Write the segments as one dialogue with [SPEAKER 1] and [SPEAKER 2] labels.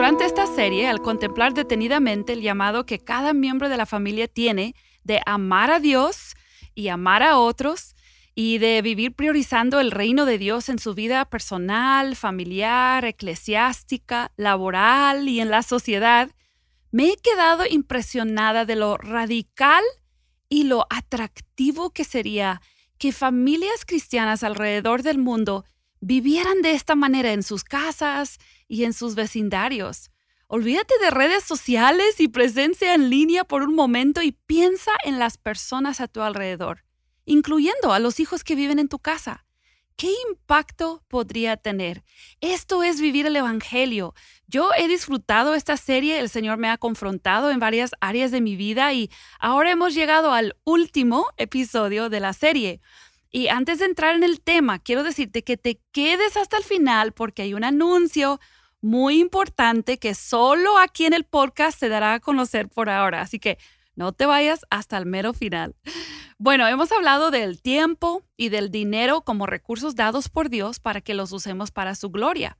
[SPEAKER 1] Durante esta serie, al contemplar detenidamente el llamado que cada miembro de la familia tiene de amar a Dios y amar a otros y de vivir priorizando el reino de Dios en su vida personal, familiar, eclesiástica, laboral y en la sociedad, me he quedado impresionada de lo radical y lo atractivo que sería que familias cristianas alrededor del mundo vivieran de esta manera en sus casas y en sus vecindarios. Olvídate de redes sociales y presencia en línea por un momento y piensa en las personas a tu alrededor, incluyendo a los hijos que viven en tu casa. ¿Qué impacto podría tener? Esto es vivir el Evangelio. Yo he disfrutado esta serie, el Señor me ha confrontado en varias áreas de mi vida y ahora hemos llegado al último episodio de la serie. Y antes de entrar en el tema, quiero decirte que te quedes hasta el final porque hay un anuncio muy importante que solo aquí en el podcast se dará a conocer por ahora. Así que no te vayas hasta el mero final. Bueno, hemos hablado del tiempo y del dinero como recursos dados por Dios para que los usemos para su gloria.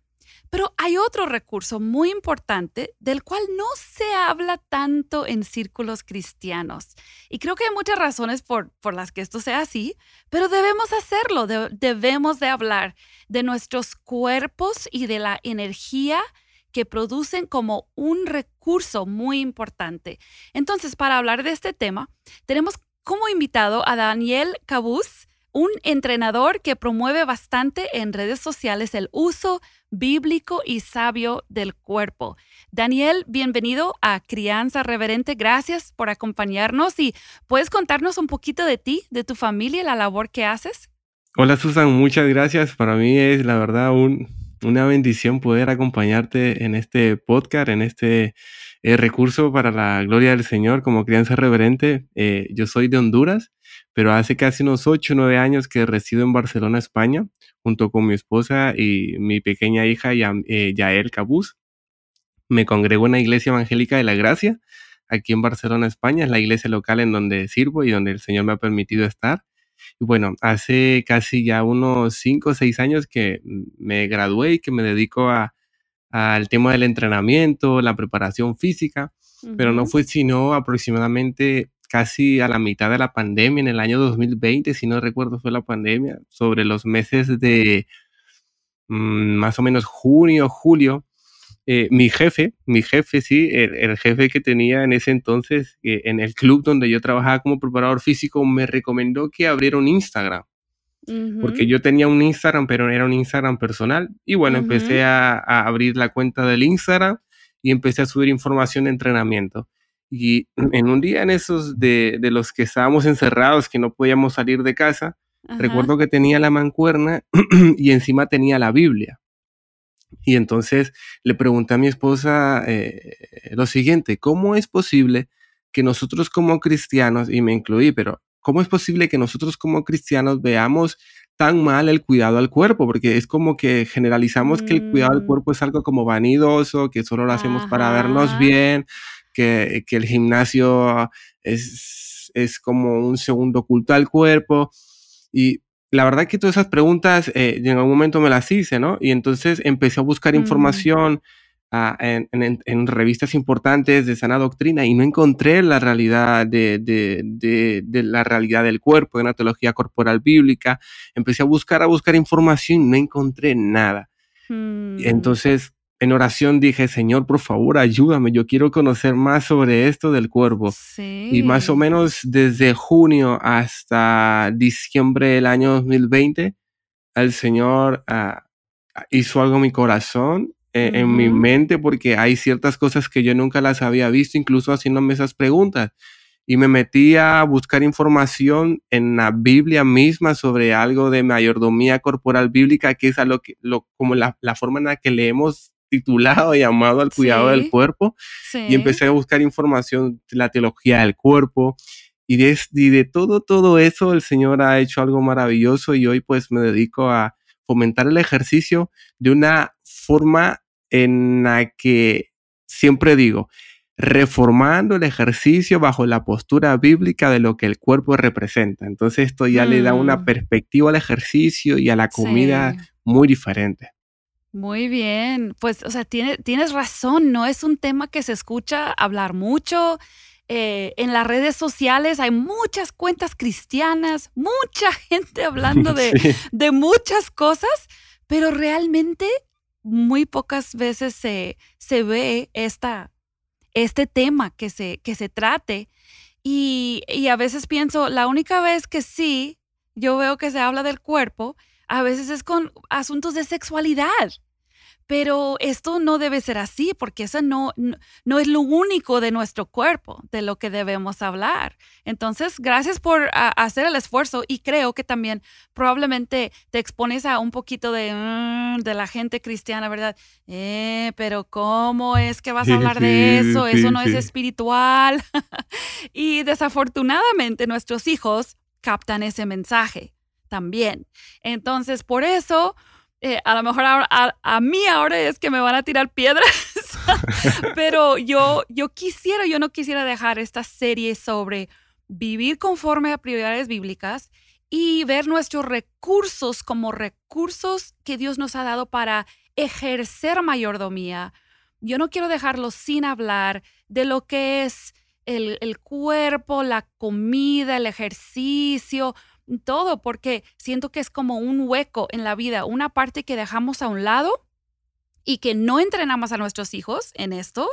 [SPEAKER 1] Pero hay otro recurso muy importante del cual no se habla tanto en círculos cristianos. Y creo que hay muchas razones por, las que esto sea así, pero debemos hacerlo, debemos de hablar de nuestros cuerpos y de la energía que producen como un recurso muy importante. Entonces, para hablar de este tema, tenemos como invitado a Daniel Cabuz, un entrenador que promueve bastante en redes sociales el uso bíblico y sabio del cuerpo. Daniel, bienvenido a Crianza Reverente. Gracias por acompañarnos y puedes contarnos un poquito de ti, de tu familia y la labor que haces.
[SPEAKER 2] Hola Susan, muchas gracias. Para mí es la verdad una bendición poder acompañarte en este podcast, en este eh, recurso para la gloria del Señor como Crianza Reverente. Eh, yo soy de Honduras pero hace casi unos 8 o 9 años que resido en Barcelona, España, junto con mi esposa y mi pequeña hija eh, Yael Cabuz. Me congrego en la Iglesia Evangélica de la Gracia, aquí en Barcelona, España, es la iglesia local en donde sirvo y donde el Señor me ha permitido estar. Y bueno, hace casi ya unos 5 o 6 años que me gradué y que me dedico al tema del entrenamiento, la preparación física, pero no fue sino aproximadamente casi a la mitad de la pandemia, en el año 2020, si no recuerdo fue la pandemia, sobre los meses de mm, más o menos junio, julio, eh, mi jefe, mi jefe, sí, el, jefe que tenía en ese entonces eh, en el club donde yo trabajaba como preparador físico, me recomendó que abriera un Instagram. Porque yo tenía un Instagram, pero era un Instagram personal. Y bueno, empecé a, a, abrir la cuenta del Instagram y empecé a subir información de entrenamiento. Y en un día en esos de, de, los que estábamos encerrados, que no podíamos salir de casa, recuerdo que tenía la mancuerna y encima tenía la Biblia. Y entonces le pregunté a mi esposa eh, lo siguiente, ¿cómo es posible que nosotros como cristianos, y me incluí, pero ¿cómo es posible que nosotros como cristianos veamos tan mal el cuidado al cuerpo? Porque es como que generalizamos que el cuidado al mm. cuerpo es algo como vanidoso, que solo lo hacemos para vernos bien, que, el gimnasio es, es, como un segundo culto al cuerpo. Y la verdad que todas esas preguntas eh, en algún momento me las hice, ¿no? Y entonces empecé a buscar mm. información ah, en, en, revistas importantes de sana doctrina y no encontré la realidad de, de, de, la realidad del cuerpo, de una teología corporal bíblica. Empecé a buscar, a buscar información y no encontré nada. Mm. Entonces en oración dije, Señor, por favor, ayúdame, yo quiero conocer más sobre esto del cuervo. Y más o menos desde junio hasta diciembre del año 2020, el Señor ah, hizo algo en mi corazón, eh, en mi mente, porque hay ciertas cosas que yo nunca las había visto, incluso haciéndome esas preguntas. y me metí a buscar información en la Biblia misma sobre algo de mayordomía corporal bíblica, que es a lo que, lo, como la, la forma en la que le hemos titulado, llamado al cuidado del cuerpo, y empecé a buscar información de la teología del cuerpo, y de, y de todo, todo eso el Señor ha hecho algo maravilloso y hoy pues me dedico a fomentar el ejercicio de una forma en la que siempre digo, reformando el ejercicio bajo la postura bíblica de lo que el cuerpo representa. Entonces esto ya le da una mm. perspectiva al ejercicio y a la comida muy diferente.
[SPEAKER 1] Muy bien, pues, o sea, tienes razón, no es un tema que se escucha hablar mucho. Eh, en las redes sociales hay muchas cuentas cristianas, mucha gente hablando de, de muchas cosas, pero realmente muy pocas veces se, se ve esta, este tema que se, que se trate. Y, y, a veces pienso, la única vez que sí, yo veo que se habla del cuerpo, a veces es con asuntos de sexualidad. Pero esto no debe ser así porque eso no, no, es lo único de nuestro cuerpo, de lo que debemos hablar. Entonces, gracias por hacer el esfuerzo y creo que también probablemente te expones a un poquito de, mm, de la gente cristiana, ¿verdad? Eh, pero ¿cómo es que vas a hablar de eso? eso no es espiritual. y desafortunadamente nuestros hijos captan ese mensaje también. Entonces, por eso eh, a lo mejor a, mí ahora es que me van a tirar piedras, pero yo, yo quisiera, yo no quisiera dejar esta serie sobre vivir conforme a prioridades bíblicas y ver nuestros recursos como recursos que Dios nos ha dado para ejercer mayordomía. Yo no quiero dejarlo sin hablar de lo que es el, el cuerpo, la comida, el ejercicio, todo, porque siento que es como un hueco en la vida, una parte que dejamos a un lado y que no entrenamos a nuestros hijos en esto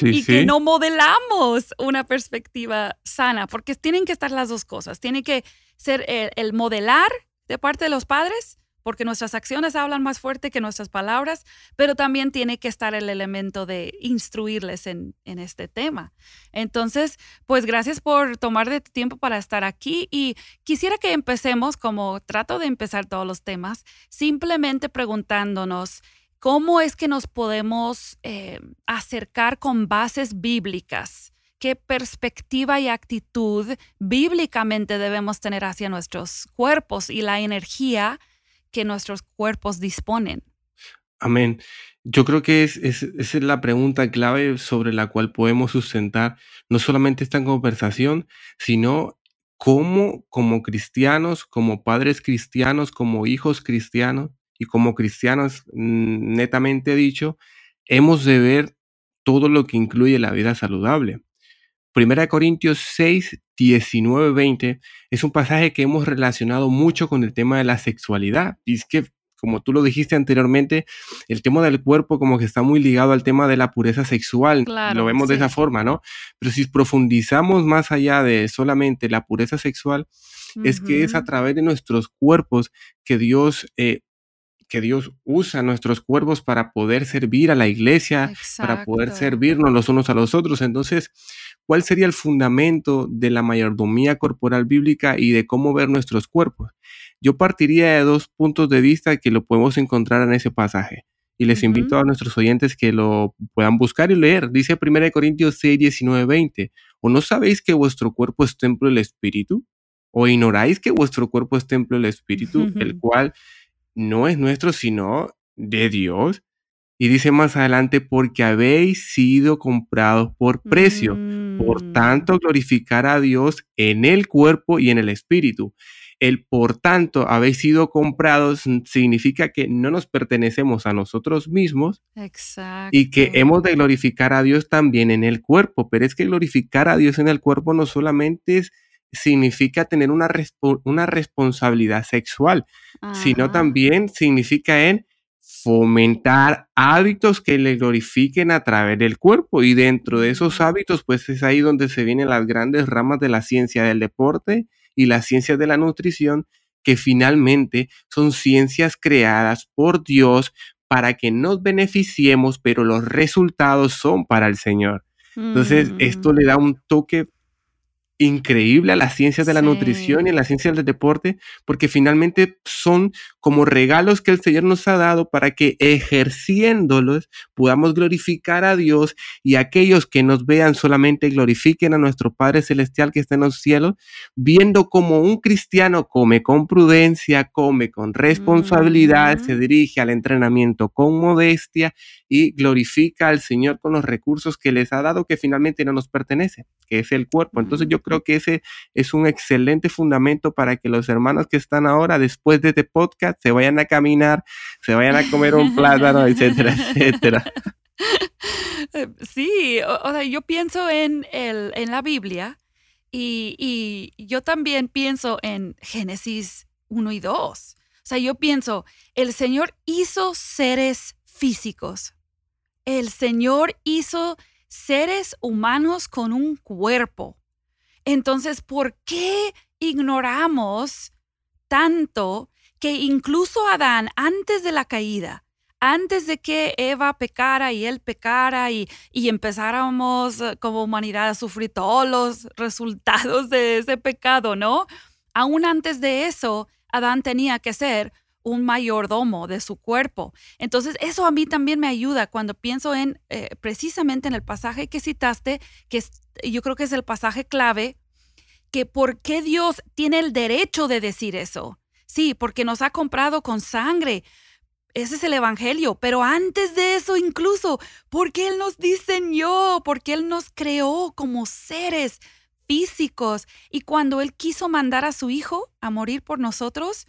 [SPEAKER 1] y que no modelamos una perspectiva sana, porque tienen que estar las dos cosas, tiene que ser el modelar de parte de los padres porque nuestras acciones hablan más fuerte que nuestras palabras, pero también tiene que estar el elemento de instruirles en, este tema. Entonces, pues gracias por tomar de tiempo para estar aquí y quisiera que empecemos, como trato de empezar todos los temas, simplemente preguntándonos, ¿cómo es que nos podemos eh, acercar con bases bíblicas? ¿Qué perspectiva y actitud bíblicamente debemos tener hacia nuestros cuerpos y la energía que nuestros cuerpos disponen.
[SPEAKER 2] Amén. Yo creo que es, esa es la pregunta clave sobre la cual podemos sustentar no solamente esta conversación, sino cómo como cristianos, como padres cristianos, como hijos cristianos y como cristianos mm, netamente dicho, hemos de ver todo lo que incluye la vida saludable. Primera de Corintios 6, 19, 20 es un pasaje que hemos relacionado mucho con el tema de la sexualidad. Y es que, como tú lo dijiste anteriormente, el tema del cuerpo como que está muy ligado al tema de la pureza sexual. lo vemos de esa forma, ¿no? Pero si profundizamos más allá de solamente la pureza sexual, es que es a través de nuestros cuerpos que Dios eh, que Dios usa nuestros cuerpos para poder servir a la iglesia, para poder servirnos los unos a los otros. Entonces, ¿cuál sería el fundamento de la mayordomía corporal bíblica y de cómo ver nuestros cuerpos? Yo partiría de dos puntos de vista que lo podemos encontrar en ese pasaje. Y les invito a nuestros oyentes que lo puedan buscar y leer. Dice 1 Corintios 6, 19, 20. ¿O no sabéis que vuestro cuerpo es templo del Espíritu? ¿O ignoráis que vuestro cuerpo es templo del Espíritu, el cual no es nuestro, sino de Dios. Y dice más adelante, porque habéis sido comprados por precio. Por mm. tanto, glorificar a Dios en el cuerpo y en el espíritu. El por tanto, habéis sido comprados significa que no nos pertenecemos a nosotros mismos y que hemos de glorificar a Dios también en el cuerpo. Pero es que glorificar a Dios en el cuerpo no solamente es significa tener una, una responsabilidad sexual, sino también significa en fomentar hábitos que le glorifiquen a través del cuerpo y dentro de esos hábitos pues es ahí donde se vienen las grandes ramas de la ciencia del deporte y la ciencia de la nutrición que finalmente son ciencias creadas por Dios para que nos beneficiemos, pero los resultados son para el Señor. Entonces, esto le da un toque increíble a las ciencias de la nutrición y a las ciencias del deporte, porque finalmente son como regalos que el Señor nos ha dado para que ejerciéndolos podamos glorificar a Dios y aquellos que nos vean solamente glorifiquen a nuestro Padre Celestial que está en los cielos, viendo como un cristiano come con prudencia, come con responsabilidad, se dirige al entrenamiento con modestia y glorifica al Señor con los recursos que les ha dado que finalmente no nos pertenece, que es el cuerpo. Entonces yo creo que ese es un excelente fundamento para que los hermanos que están ahora después de este podcast se vayan a caminar, se vayan a comer un plátano, etcétera, etcétera.
[SPEAKER 1] Sí, o, sea, yo pienso en, el, en la Biblia y, y yo también pienso en Génesis 1 y 2. O sea, yo pienso, el Señor hizo seres físicos. El Señor hizo seres humanos con un cuerpo. Entonces, ¿por qué ignoramos tanto que incluso Adán, antes de la caída, antes de que Eva pecara y él pecara y, y, empezáramos eh, como humanidad a sufrir todos los resultados de ese pecado, ¿no? Aún antes de eso, Adán tenía que ser un mayordomo de su cuerpo. Entonces, eso a mí también me ayuda cuando pienso en eh, precisamente en el pasaje que citaste, que yo creo que es el pasaje clave, que por qué Dios tiene el derecho de decir eso. Sí, porque nos ha comprado con sangre. Ese es el Evangelio. Pero antes de eso incluso, porque Él nos diseñó, porque Él nos creó como seres físicos. Y cuando Él quiso mandar a su Hijo a morir por nosotros,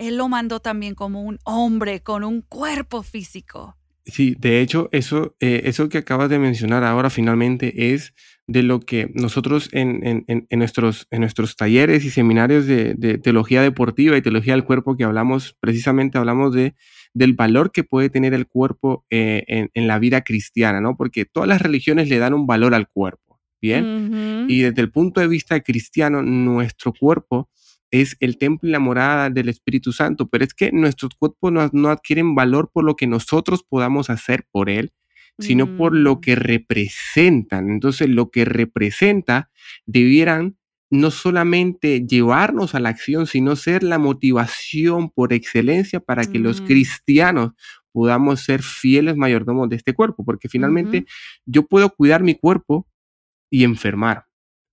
[SPEAKER 1] él lo mandó también como un hombre con un cuerpo físico.
[SPEAKER 2] Sí, de hecho, eso, eh, eso que acabas de mencionar ahora finalmente es de lo que nosotros en, nuestros, en nuestros talleres y seminarios de, teología deportiva y teología del cuerpo que hablamos, precisamente hablamos de, del valor que puede tener el cuerpo eh, en, la vida cristiana, ¿no? Porque todas las religiones le dan un valor al cuerpo, ¿bien? Y desde el punto de vista cristiano, nuestro cuerpo es el templo y la morada del Espíritu Santo, pero es que nuestros cuerpos no, adquieren valor por lo que nosotros podamos hacer por Él, sino por lo mm. que representan. Entonces, lo que representa debieran no solamente llevarnos a la acción, sino ser la motivación por excelencia para que los mm. cristianos podamos ser fieles mayordomos de este cuerpo, porque finalmente yo puedo cuidar mi cuerpo y enfermar.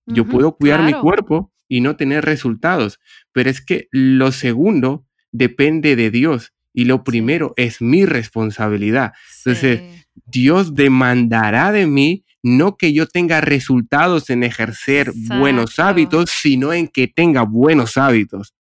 [SPEAKER 2] Yo puedo cuidar mi cuerpo y no tener resultados. Pero es que lo segundo depende de Dios y lo primero es mi responsabilidad. Entonces, Dios demandará de mí no que yo tenga resultados en ejercer buenos hábitos, sino en que tenga buenos hábitos.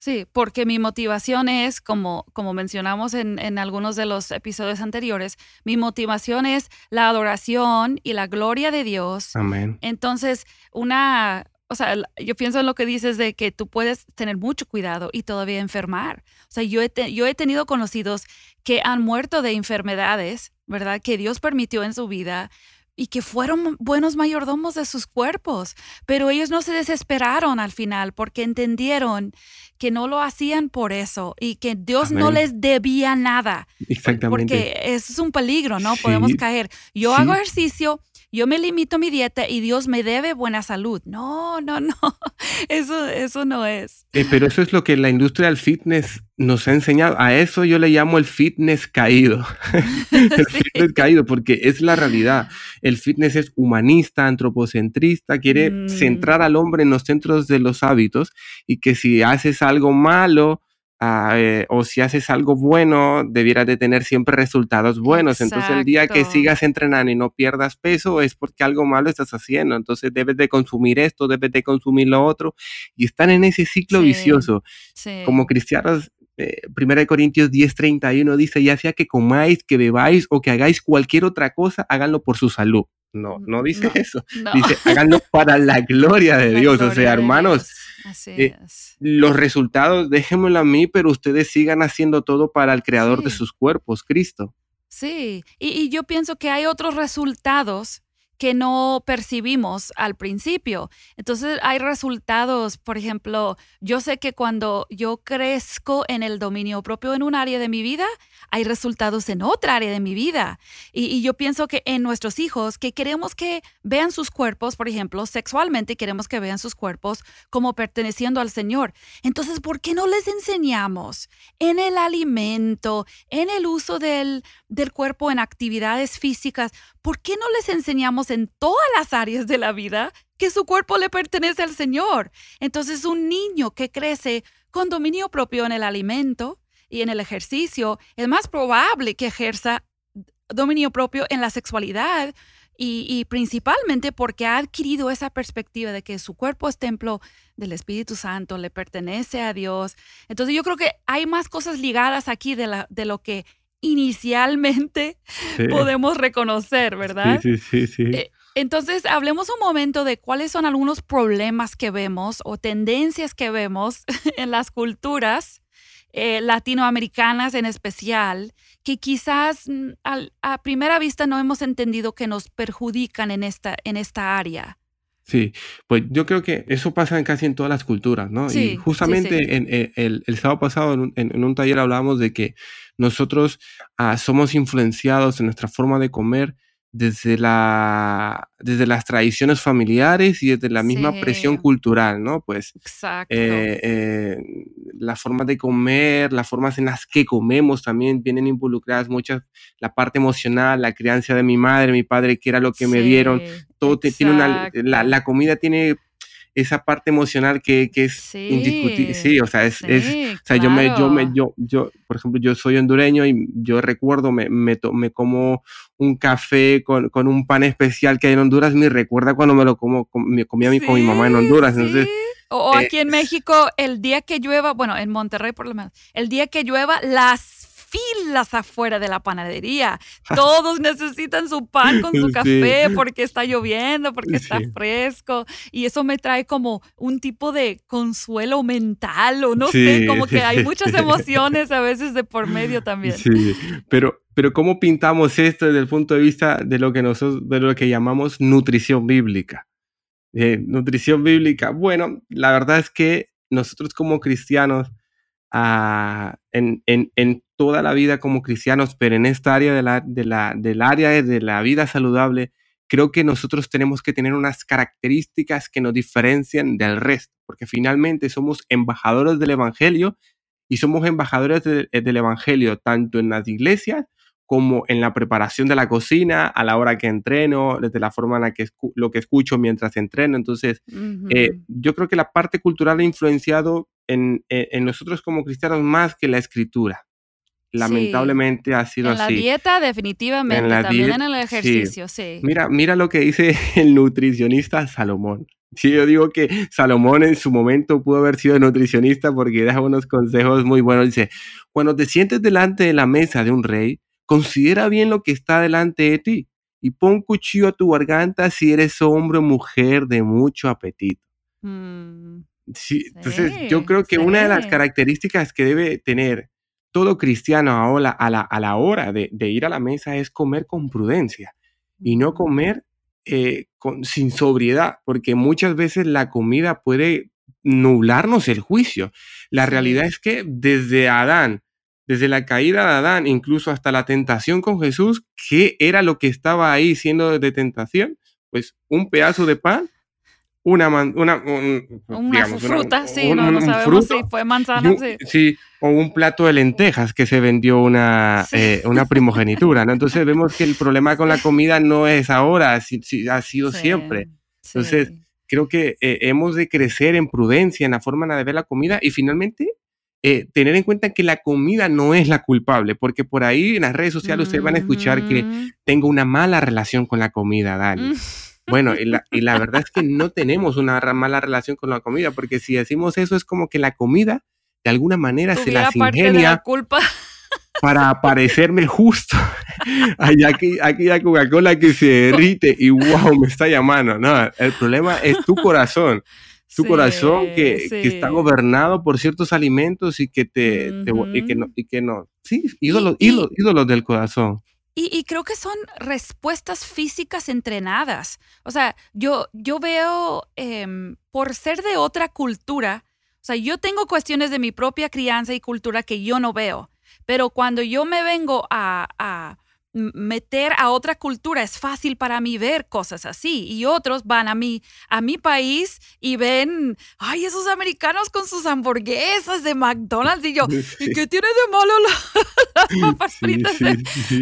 [SPEAKER 1] Sí, porque mi motivación es, como, como mencionamos en, en, algunos de los episodios anteriores, mi motivación es la adoración y la gloria de Dios.
[SPEAKER 2] Amén.
[SPEAKER 1] Entonces, una, o sea, yo pienso en lo que dices de que tú puedes tener mucho cuidado y todavía enfermar. O sea, yo he, yo he tenido conocidos que han muerto de enfermedades, ¿verdad? Que Dios permitió en su vida y que fueron buenos mayordomos de sus cuerpos, pero ellos no se desesperaron al final porque entendieron que no lo hacían por eso y que Dios no les debía nada.
[SPEAKER 2] Exactamente.
[SPEAKER 1] Porque eso es un peligro, ¿no? Podemos caer. Yo hago ejercicio, yo me limito a mi dieta y Dios me debe buena salud. No, no, no, eso, eso no es.
[SPEAKER 2] Eh, pero eso es lo que la industria del fitness nos ha enseñado. A eso yo le llamo el fitness caído. el fitness caído, porque es la realidad. El fitness es humanista, antropocentrista, quiere mm. centrar al hombre en los centros de los hábitos y que si haces algo malo, Ah, eh, o si haces algo bueno, debieras de tener siempre resultados buenos. Entonces el día que sigas entrenando y no pierdas peso es porque algo malo estás haciendo. Entonces debes de consumir esto, debes de consumir lo otro y están en ese ciclo vicioso. Como cristianos, eh, 1 Corintios 10:31 dice, ya sea que comáis, que bebáis o que hagáis cualquier otra cosa, háganlo por su salud. No, no dice eso. Dice, háganlo para la gloria de Dios. O sea, hermanos, eh, los resultados déjenmelo a mí, pero ustedes sigan haciendo todo para el creador de sus cuerpos, Cristo.
[SPEAKER 1] Sí, y, yo pienso que hay otros resultados que no percibimos al principio. Entonces hay resultados, por ejemplo, yo sé que cuando yo crezco en el dominio propio en un área de mi vida, hay resultados en otra área de mi vida. Y, yo pienso que en nuestros hijos, que queremos que vean sus cuerpos, por ejemplo, sexualmente queremos que vean sus cuerpos como perteneciendo al Señor. Entonces, ¿por qué no les enseñamos en el alimento, en el uso del, del cuerpo en actividades físicas? ¿Por qué no les enseñamos en todas las áreas de la vida que su cuerpo le pertenece al Señor? Entonces, un niño que crece con dominio propio en el alimento y en el ejercicio, es más probable que ejerza dominio propio en la sexualidad y, principalmente porque ha adquirido esa perspectiva de que su cuerpo es templo del Espíritu Santo, le pertenece a Dios. Entonces yo creo que hay más cosas ligadas aquí de, lo que inicialmente podemos reconocer, ¿verdad?
[SPEAKER 2] Sí, sí, sí.
[SPEAKER 1] Eh, entonces, hablemos un momento de cuáles son algunos problemas que vemos o tendencias que vemos en las culturas eh, latinoamericanas en especial, que quizás mm, a primera vista no hemos entendido que nos perjudican en esta, en esta área.
[SPEAKER 2] Sí, pues yo creo que eso pasa en casi en todas las culturas, ¿no? y justamente En, eh, el, el, sábado pasado en un, en un, taller hablábamos de que nosotros ah, somos influenciados en nuestra forma de comer desde, la, desde las tradiciones familiares y desde la misma presión cultural, ¿no? Pues eh, eh, las formas de comer, las formas en las que comemos también vienen involucradas muchas, la parte emocional, la crianza de mi madre, mi padre, que era lo que me dieron, todo tiene una, la, la comida tiene esa parte emocional que, que es indiscutible. Sí, o sea, es, es o sea, yo me, yo me, yo, yo, por ejemplo, yo soy hondureño y yo recuerdo, me, me, me como un café con, con, un pan especial que hay en Honduras, me recuerda cuando me lo como, me comía mi, con mi mamá en Honduras. Entonces,
[SPEAKER 1] o, aquí en México, el día que llueva, bueno, en Monterrey por lo menos, el día que llueva, las filas afuera de la panadería. Todos necesitan su pan con su café porque está lloviendo, porque está fresco. Y eso me trae como un tipo de consuelo mental o no sé, como que hay muchas emociones a veces de por medio también.
[SPEAKER 2] Sí, pero, pero ¿cómo pintamos esto desde el punto de vista de lo que nosotros, de lo que llamamos nutrición bíblica? Eh, nutrición bíblica. Bueno, la verdad es que nosotros como cristianos en, en, en, toda la vida como cristianos, pero en esta área de la, de la, del área de la vida saludable, creo que nosotros tenemos que tener unas características que nos diferencian del resto, porque finalmente somos embajadores del Evangelio y somos embajadores del Evangelio tanto en las iglesias como en la preparación de la cocina, a la hora que entreno, desde la forma en la que lo que escucho mientras entreno. Entonces, eh, yo creo que la parte cultural ha influenciado en, eh, en, nosotros como cristianos más que la escritura. Lamentablemente ha sido así.
[SPEAKER 1] En la dieta, definitivamente, también en el ejercicio, sí.
[SPEAKER 2] Mira, mira lo que dice el nutricionista Salomón. Sí, yo digo que Salomón en su momento pudo haber sido nutricionista porque da unos consejos muy buenos. Dice, cuando te sientes delante de la mesa de un rey, considera bien lo que está delante de ti y pon cuchillo a tu garganta si eres hombre o mujer de mucho apetito. Mm. Sí, entonces yo creo que una de las características que debe tener todo cristiano ahora a la, a la hora de, ir a la mesa es comer con prudencia y no comer eh, con, sin sobriedad, porque muchas veces la comida puede nublarnos el juicio. La realidad es que desde Adán, desde la caída de Adán, incluso hasta la tentación con Jesús, ¿qué era lo que estaba ahí siendo de tentación? Pues un pedazo de pan una, una,
[SPEAKER 1] fruta, sí, no, sabemos si fue manzana.
[SPEAKER 2] sí. o un plato de lentejas que se vendió una, eh, una primogenitura, ¿no? Entonces vemos que el problema con la comida no es ahora, ha sido siempre. Entonces, creo que eh, hemos de crecer en prudencia en la forma de ver la comida y finalmente eh, tener en cuenta que la comida no es la culpable, porque por ahí en las redes sociales ustedes van a escuchar que tengo una mala relación con la comida, Dani. Bueno, y la, y la, verdad es que no tenemos una mala relación con la comida, porque si decimos eso es como que la comida de alguna manera se las ingenia
[SPEAKER 1] culpa.
[SPEAKER 2] para parecerme justo. aquí, aquí la Coca-Cola que se derrite y wow, me está llamando. No, el problema es tu corazón. Tu corazón que, que, está gobernado por ciertos alimentos y que te, y que no, y que no. Sí, ídolos, ídolos, ídolos del corazón.
[SPEAKER 1] Y, creo que son respuestas físicas entrenadas. O sea, yo, yo veo, em, por ser de otra cultura, o sea, yo tengo cuestiones de mi propia crianza y cultura que yo no veo, pero cuando yo me vengo a meter a otra cultura, es fácil para mí ver cosas así. Y otros van a mi, a mi país y ven, ay, esos americanos con sus hamburguesas de McDonald's. Y yo, ¿y qué tiene de malo las papas fritas?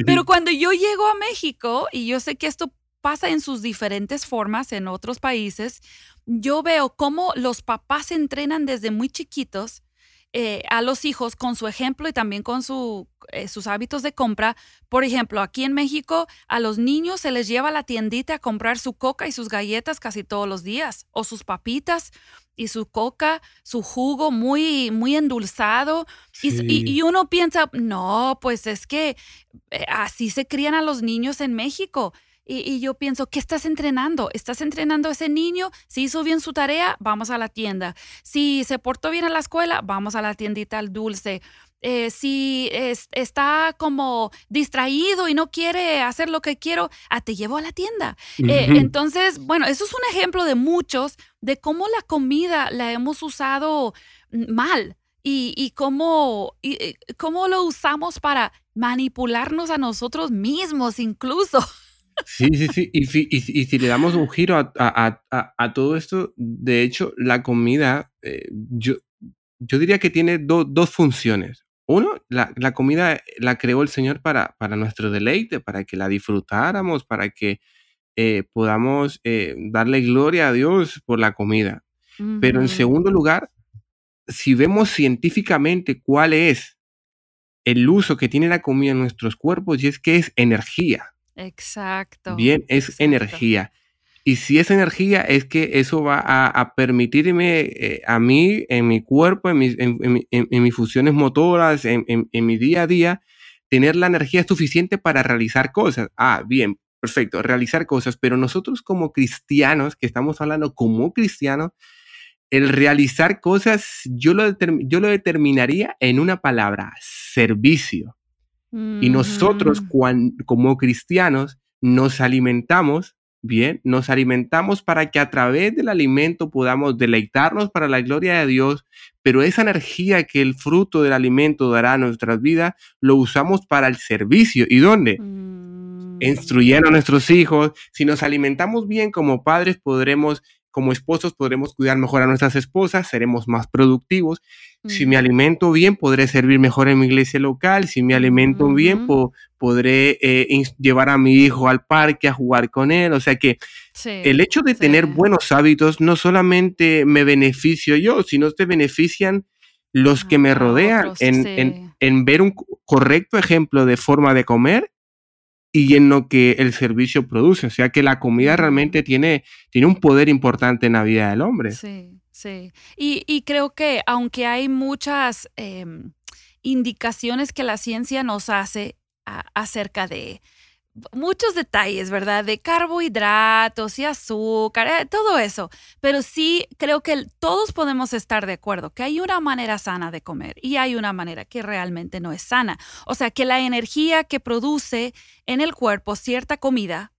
[SPEAKER 1] Pero cuando yo llego a México, y yo sé que esto pasa en sus diferentes formas en otros países, yo veo cómo los papás se entrenan desde muy chiquitos eh, a los hijos con su ejemplo y también con su, eh, sus hábitos de compra. Por ejemplo, aquí en México a los niños se les lleva a la tiendita a comprar su coca y sus galletas casi todos los días, o sus papitas y su coca, su jugo muy, muy endulzado. Y, uno piensa, no, pues es que eh, así se crían a los niños en México. Y, yo pienso, ¿qué estás entrenando? ¿Estás entrenando a ese niño? Si hizo bien su tarea, vamos a la tienda. Si se portó bien en la escuela, vamos a la tiendita al dulce. Eh, si está como distraído y no quiere hacer lo que quiero, ah, te llevo a la tienda. Eh, entonces, bueno, eso es un ejemplo de muchos de cómo la comida la hemos usado mal y, y cómo, y, cómo lo usamos para manipularnos a nosotros mismos incluso.
[SPEAKER 2] Sí, sí, sí. Y, si le damos un giro a, todo esto, de hecho, la comida, eh, yo, yo diría que tiene dos funciones. Uno, la, comida la creó el Señor para, para nuestro deleite, para que la disfrutáramos, para que eh, podamos eh, darle gloria a Dios por la comida. Pero en segundo lugar, si vemos científicamente cuál es el uso que tiene la comida en nuestros cuerpos, y es que es energía.
[SPEAKER 1] Exacto.
[SPEAKER 2] Bien, es energía. Y si es energía, es que eso va a, permitirme eh, a mí, en mi cuerpo, en mis, en, mis funciones motoras, en, mi día a día, tener la energía suficiente para realizar cosas. Ah, bien, perfecto, realizar cosas. Pero nosotros como cristianos, que estamos hablando como cristianos, el realizar cosas, yo lo, yo lo determinaría en una palabra, servicio. Y nosotros como cristianos nos alimentamos, bien, nos alimentamos para que a través del alimento podamos deleitarnos para la gloria de Dios, pero esa energía que el fruto del alimento dará a nuestras vidas, lo usamos para el servicio. ¿Y dónde? Mm. Instruyendo a nuestros hijos. Si nos alimentamos bien como padres, podremos como esposos podremos cuidar mejor a nuestras esposas, seremos más productivos. Si me alimento bien, podré servir mejor en mi iglesia local. Si me alimento bien, podré eh, llevar a mi hijo al parque a jugar con él. O sea que el hecho de tener buenos hábitos no solamente me beneficio yo, sino te benefician los que me rodean en, en ver un correcto ejemplo de forma de comer y en lo que el servicio produce. O sea que la comida realmente tiene, tiene un poder importante en la vida del hombre.
[SPEAKER 1] Sí, sí. Y, creo que aunque hay muchas em, indicaciones que la ciencia nos hace acerca de muchos detalles, ¿verdad? De carbohidratos y azúcar, eh, todo eso. Pero sí creo que todos podemos estar de acuerdo que hay una manera sana de comer y hay una manera que realmente no es sana. O sea, que la energía que produce en el cuerpo cierta comida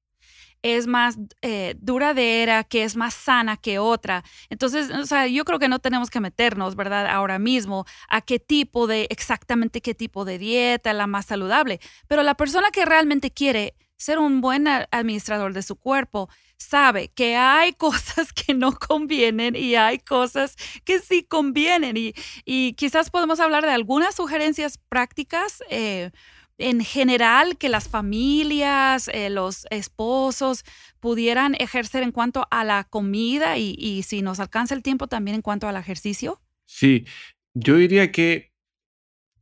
[SPEAKER 1] es más eh, duradera, que es más sana que otra. Entonces, o sea, yo creo que no tenemos que meternos, ¿verdad? Ahora mismo a qué tipo de, exactamente qué tipo de dieta, la más saludable. Pero la persona que realmente quiere ser un buen administrador de su cuerpo, sabe que hay cosas que no convienen y hay cosas que sí convienen. Y, quizás podemos hablar de algunas sugerencias prácticas. Eh, en general que las familias, eh, los esposos pudieran ejercer en cuanto a la comida y, si nos alcanza el tiempo también en cuanto al ejercicio?
[SPEAKER 2] Sí, yo diría que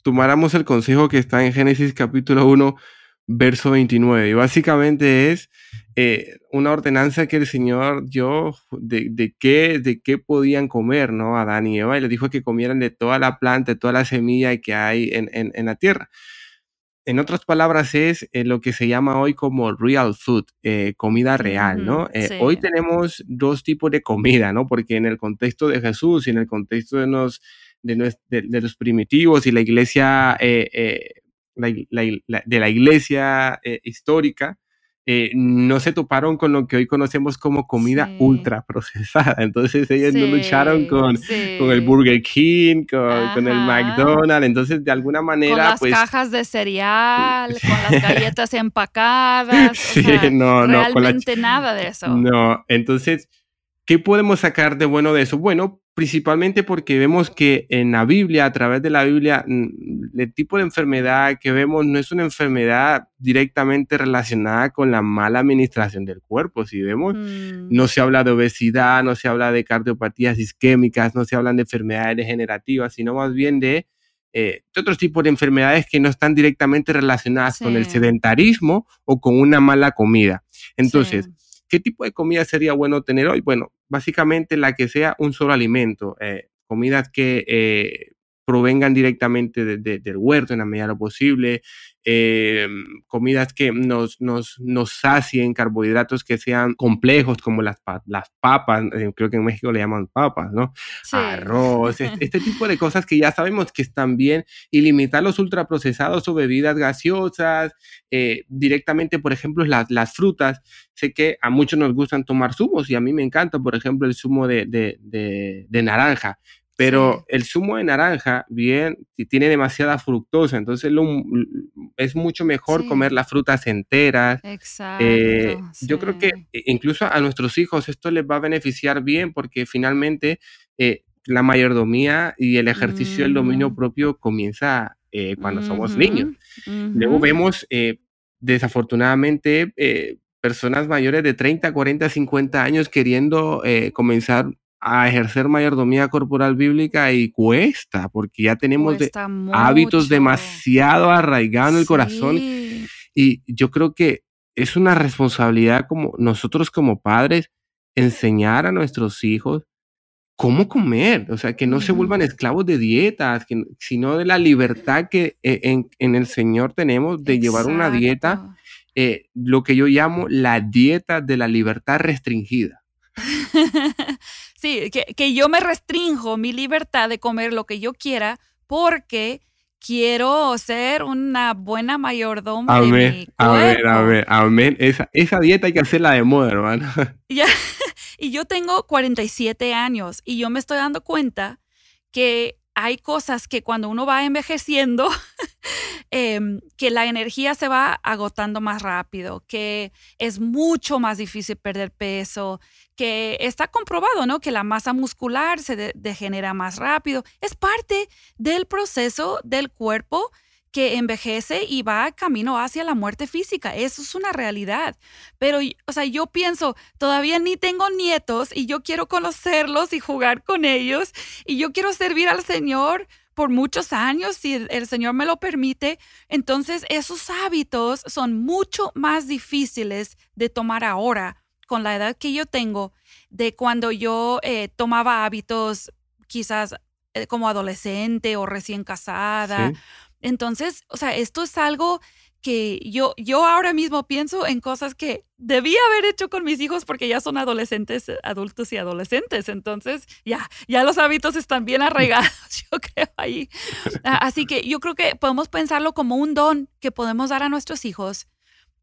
[SPEAKER 2] tomáramos el consejo que está en Génesis capítulo 1, verso 29. Y básicamente es eh, una ordenanza que el Señor dio de, de, qué, de qué podían comer, ¿no? Adán y Eva, y les dijo que comieran de toda la planta, de toda la semilla que hay en, en la tierra en otras palabras, es eh, lo que se llama hoy como real food, eh, comida real, ¿no? Eh, hoy tenemos dos tipos de comida, ¿no? Porque en el contexto de Jesús y en el contexto de los, de, los primitivos y la iglesia de la iglesia eh, histórica, eh, no se toparon con lo que hoy conocemos como comida ultra procesada. Entonces ellos no lucharon con, con, el Burger King, con, el McDonald's. Entonces, de alguna manera. Con
[SPEAKER 1] las
[SPEAKER 2] pues
[SPEAKER 1] cajas de cereal, con las galletas empacadas. Sí, no, no. Realmente nada de eso.
[SPEAKER 2] No, entonces ¿Qué podemos sacar de bueno de eso? Bueno, principalmente porque vemos que en la Biblia, a través de la Biblia, el tipo de enfermedad que vemos no es una enfermedad directamente relacionada con la mala administración del cuerpo. Si vemos, mm. no se habla de obesidad, no se habla de cardiopatías isquémicas, no se hablan de enfermedades degenerativas, sino más bien de, eh, otros tipos de enfermedades que no están directamente relacionadas con el sedentarismo o con una mala comida. Entonces, ¿Qué tipo de comida sería bueno tener hoy? Bueno, básicamente la que sea un solo alimento, eh, comidas que eh, provengan directamente del huerto en la medida de lo posible, eh, comidas que nos, nos, nos sacien, carbohidratos que sean complejos como las, las papas, eh, creo que en México le llaman papas, ¿no? Arroz, este, tipo de cosas que ya sabemos que están bien y limitar los ultraprocesados o bebidas gaseosas, eh, directamente, por ejemplo, las, las frutas. Sé que a muchos nos gustan tomar zumos y a mí me encanta, por ejemplo, el zumo de, de, de, de naranja pero el zumo de naranja, bien, tiene demasiada fructosa, entonces es mucho mejor comer las frutas enteras. Exacto. Eh, yo creo que incluso a nuestros hijos esto les va a beneficiar bien porque finalmente eh, la mayordomía y el ejercicio del dominio mm. propio comienza eh, cuando somos niños. Luego vemos, desafortunadamente, personas mayores de 30, 40, 50 años queriendo comenzar a ejercer mayordomía corporal bíblica y cuesta, porque ya tenemos hábitos demasiado arraigados en el corazón. Y yo creo que es una responsabilidad como nosotros como padres enseñar a nuestros hijos cómo comer, o sea, que no se vuelvan esclavos de dietas, sino de la libertad que e, en, el Señor tenemos de llevar una dieta, eh, lo que yo llamo la dieta de la libertad restringida.
[SPEAKER 1] Sí, que, yo me restringo mi libertad de comer lo que yo quiera porque quiero ser una buena mayordoma de mi
[SPEAKER 2] A ver, a ver, amén. Esa, esa dieta hay que hacerla de moda, hermano.
[SPEAKER 1] Ya, y yo tengo 47 años y yo me estoy dando cuenta que hay cosas que cuando uno va envejeciendo, em, que la energía se va agotando más rápido, que es mucho más difícil perder peso, que está comprobado, ¿no? Que la masa muscular se degenera más rápido. Es parte del proceso del cuerpo que envejece y va camino hacia la muerte física. Eso es una realidad. Pero, o sea, yo pienso, todavía ni tengo nietos y yo quiero conocerlos y jugar con ellos y yo quiero servir al Señor por muchos años, si el Señor me lo permite. Entonces, esos hábitos son mucho más difíciles de tomar ahora con la edad que yo tengo de cuando yo eh, tomaba hábitos quizás eh, como adolescente o recién casada entonces, o sea, esto es algo que yo, yo ahora mismo pienso en cosas que debía haber hecho con mis hijos porque ya son adolescentes, adultos y adolescentes. Entonces, ya, ya los hábitos están bien arraigados, yo creo ahí. Así que yo creo que podemos pensarlo como un don que podemos dar a nuestros hijos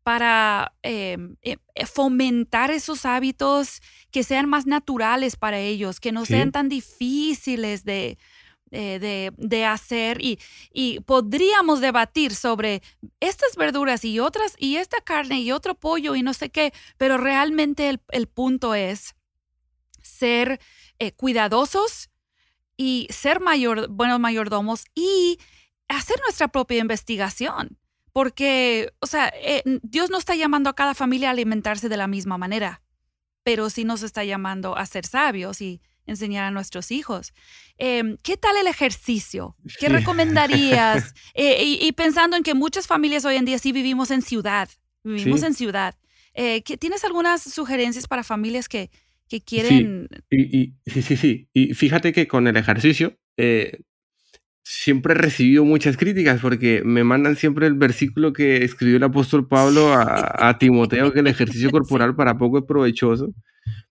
[SPEAKER 1] para em, eh, fomentar esos hábitos que sean más naturales para ellos, que no sean tan difíciles de, eh, de, hacer y, y, podríamos debatir sobre estas verduras y otras y esta carne y otro pollo y no sé qué, pero realmente el, punto es ser eh, cuidadosos y ser mayor, buenos mayordomos y hacer nuestra propia investigación. Porque, o sea, eh, Dios no está llamando a cada familia a alimentarse de la misma manera, pero sí nos está llamando a ser sabios y enseñar a nuestros hijos. Em, ¿Qué tal el ejercicio? ¿Qué recomendarías? Eh, y, pensando en que muchas familias hoy en día sí vivimos en ciudad, vivimos en ciudad. Eh, ¿Tienes algunas sugerencias para familias que, que quieren...
[SPEAKER 2] Sí, y, sí, sí, sí. Y fíjate que con el ejercicio eh, siempre he recibido muchas críticas porque me mandan siempre el versículo que escribió el apóstol Pablo a, a Timoteo, que el ejercicio corporal para poco es provechoso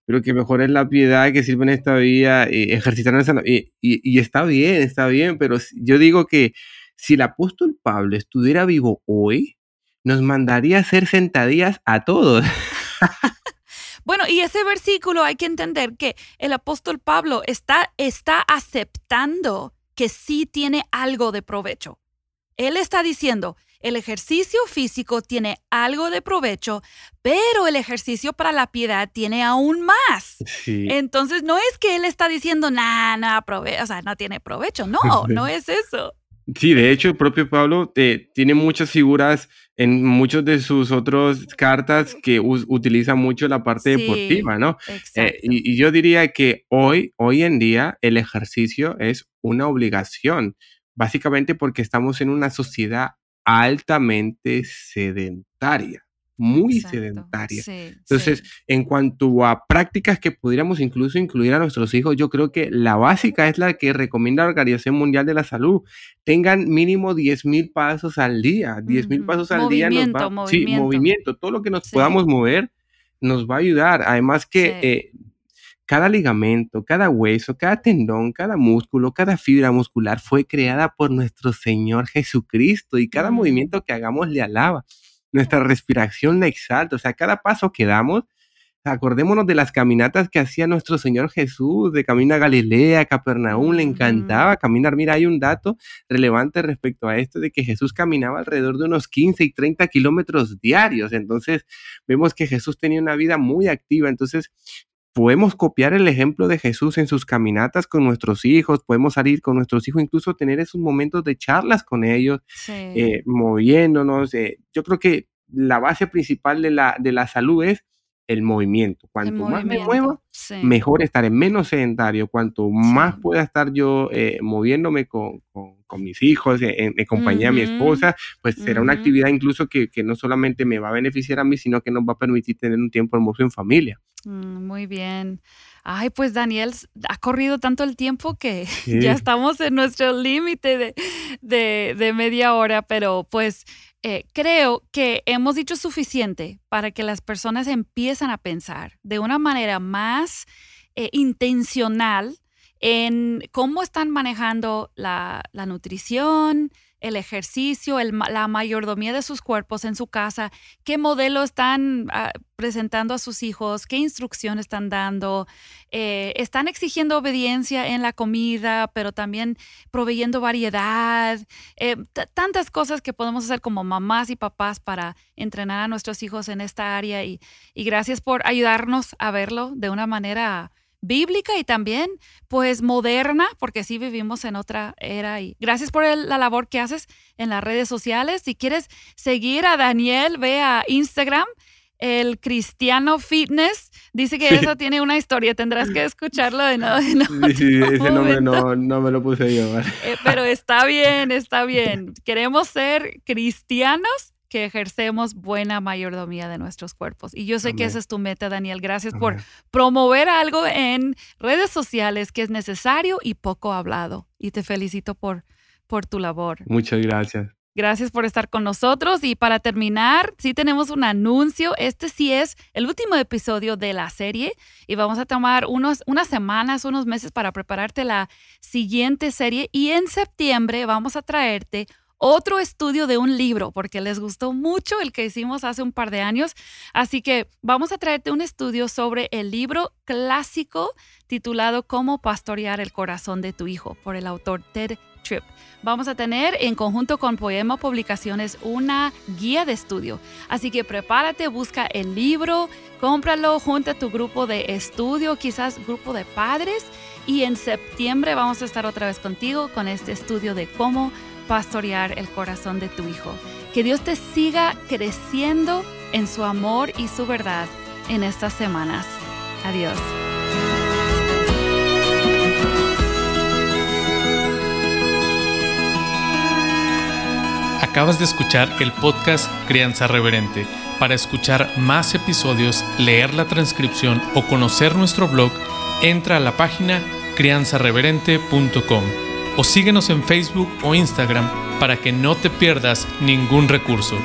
[SPEAKER 2] pero que mejor es la piedad que sirve en esta vida, y ejercitar esa, y, y, está bien, está bien, pero yo digo que si el apóstol Pablo estuviera vivo hoy, nos mandaría a hacer sentadillas a todos.
[SPEAKER 1] Bueno, y ese versículo hay que entender que el apóstol Pablo está, está aceptando que sí tiene algo de provecho. Él está diciendo, el ejercicio físico tiene algo de provecho, pero el ejercicio para la piedad tiene aún más. Entonces, no es que él está diciendo, nada, nada, o sea, no tiene provecho. No, no es eso.
[SPEAKER 2] Sí, de hecho, el propio Pablo eh, tiene muchas figuras en muchas de sus otras cartas que utiliza mucho la parte deportiva, ¿no? Eh, y, y, yo diría que hoy, hoy en día, el ejercicio es una obligación, básicamente porque estamos en una sociedad altamente sedentaria muy sedentaria. Entonces, en cuanto a prácticas que pudiéramos incluso incluir a nuestros hijos, yo creo que la básica es la que recomienda la Organización Mundial de la Salud. Tengan mínimo 10 mil pasos al día. 10 mil pasos al día nos va movimiento. Sí, movimiento. Todo lo que nos podamos mover nos va a ayudar. Además que eh, cada ligamento, cada hueso, cada tendón, cada músculo, cada fibra muscular fue creada por nuestro Señor Jesucristo y cada movimiento que hagamos le alaba nuestra respiración la exalta, o sea, cada paso que damos, acordémonos de las caminatas que hacía nuestro Señor Jesús, de camino a Galilea, Capernaum, le encantaba caminar. Mira, hay un dato relevante respecto a esto de que Jesús caminaba alrededor de unos 15 y 30 kilómetros diarios. Entonces, vemos que Jesús tenía una vida muy activa. Entonces, podemos copiar el ejemplo de Jesús en sus caminatas con nuestros hijos, podemos salir con nuestros hijos, incluso tener esos momentos de charlas con ellos, eh, moviéndonos. Eh, yo creo que la base principal de la, de la salud es el movimiento. Cuanto más me muevo, mejor estaré menos sedentario. Cuanto más pueda estar yo eh, moviéndome con, mis hijos, en, compañía de mi esposa, pues será una actividad incluso que, no solamente me va a beneficiar a mí, sino que nos va a permitir tener un tiempo hermoso en familia.
[SPEAKER 1] Mm, muy bien. Ay, pues Daniel, ha corrido tanto el tiempo que ya estamos en nuestro límite de, de media hora, pero pues eh, creo que hemos dicho suficiente para que las personas empiezan a pensar de una manera más eh, intencional en cómo están manejando la, la nutrición, el ejercicio, la mayordomía de sus cuerpos en su casa, qué modelo están ah, presentando a sus hijos, qué instrucción están dando, eh, están exigiendo obediencia en la comida, pero también proveyendo variedad, eh, tantas cosas que podemos hacer como mamás y papás para entrenar a nuestros hijos en esta área y gracias por ayudarnos a verlo de una manera bíblica y también pues moderna, porque sí vivimos en otra era. Y gracias por la labor que haces en las redes sociales. Si quieres seguir a Daniel, ve a Instagram. El Cristiano Fitness dice que eso tiene una historia. Tendrás que escucharlo de nuevo.
[SPEAKER 2] sí, ese nombre no, no, me lo puse yo.
[SPEAKER 1] Eh, pero está bien, está bien. Queremos ser cristianos que ejercemos buena mayordomía de nuestros cuerpos. Y yo sé que esa es tu meta, Daniel. Gracias por promover algo en redes sociales que es necesario y poco hablado. Y te felicito por, por tu labor.
[SPEAKER 2] Muchas gracias.
[SPEAKER 1] Gracias por estar con nosotros. Y para terminar, sí tenemos un anuncio. Este sí es el último episodio de la serie y vamos a tomar unos, unas semanas, unos meses para prepararte la siguiente serie. Y en septiembre vamos a traerte otro estudio de un libro, porque les gustó mucho el que hicimos hace un par de años. Así que vamos a traerte un estudio sobre el libro clásico titulado Cómo pastorear el corazón de tu hijo por el autor Ted Tripp. Vamos a tener en conjunto con Poema Publicaciones una guía de estudio. Así que prepárate, busca el libro, cómpralo, junta tu grupo de estudio, quizás grupo de padres. Y en septiembre vamos a estar otra vez contigo con este estudio de cómo pastorear el corazón de tu hijo. Que Dios te siga creciendo en su amor y su verdad en estas semanas. Adiós.
[SPEAKER 3] Acabas de escuchar el podcast Crianza Reverente. Para escuchar más episodios, leer la transcripción o conocer nuestro blog, entra a la página crianzareverente.com o síguenos en Facebook o Instagram para que no te pierdas ningún recurso.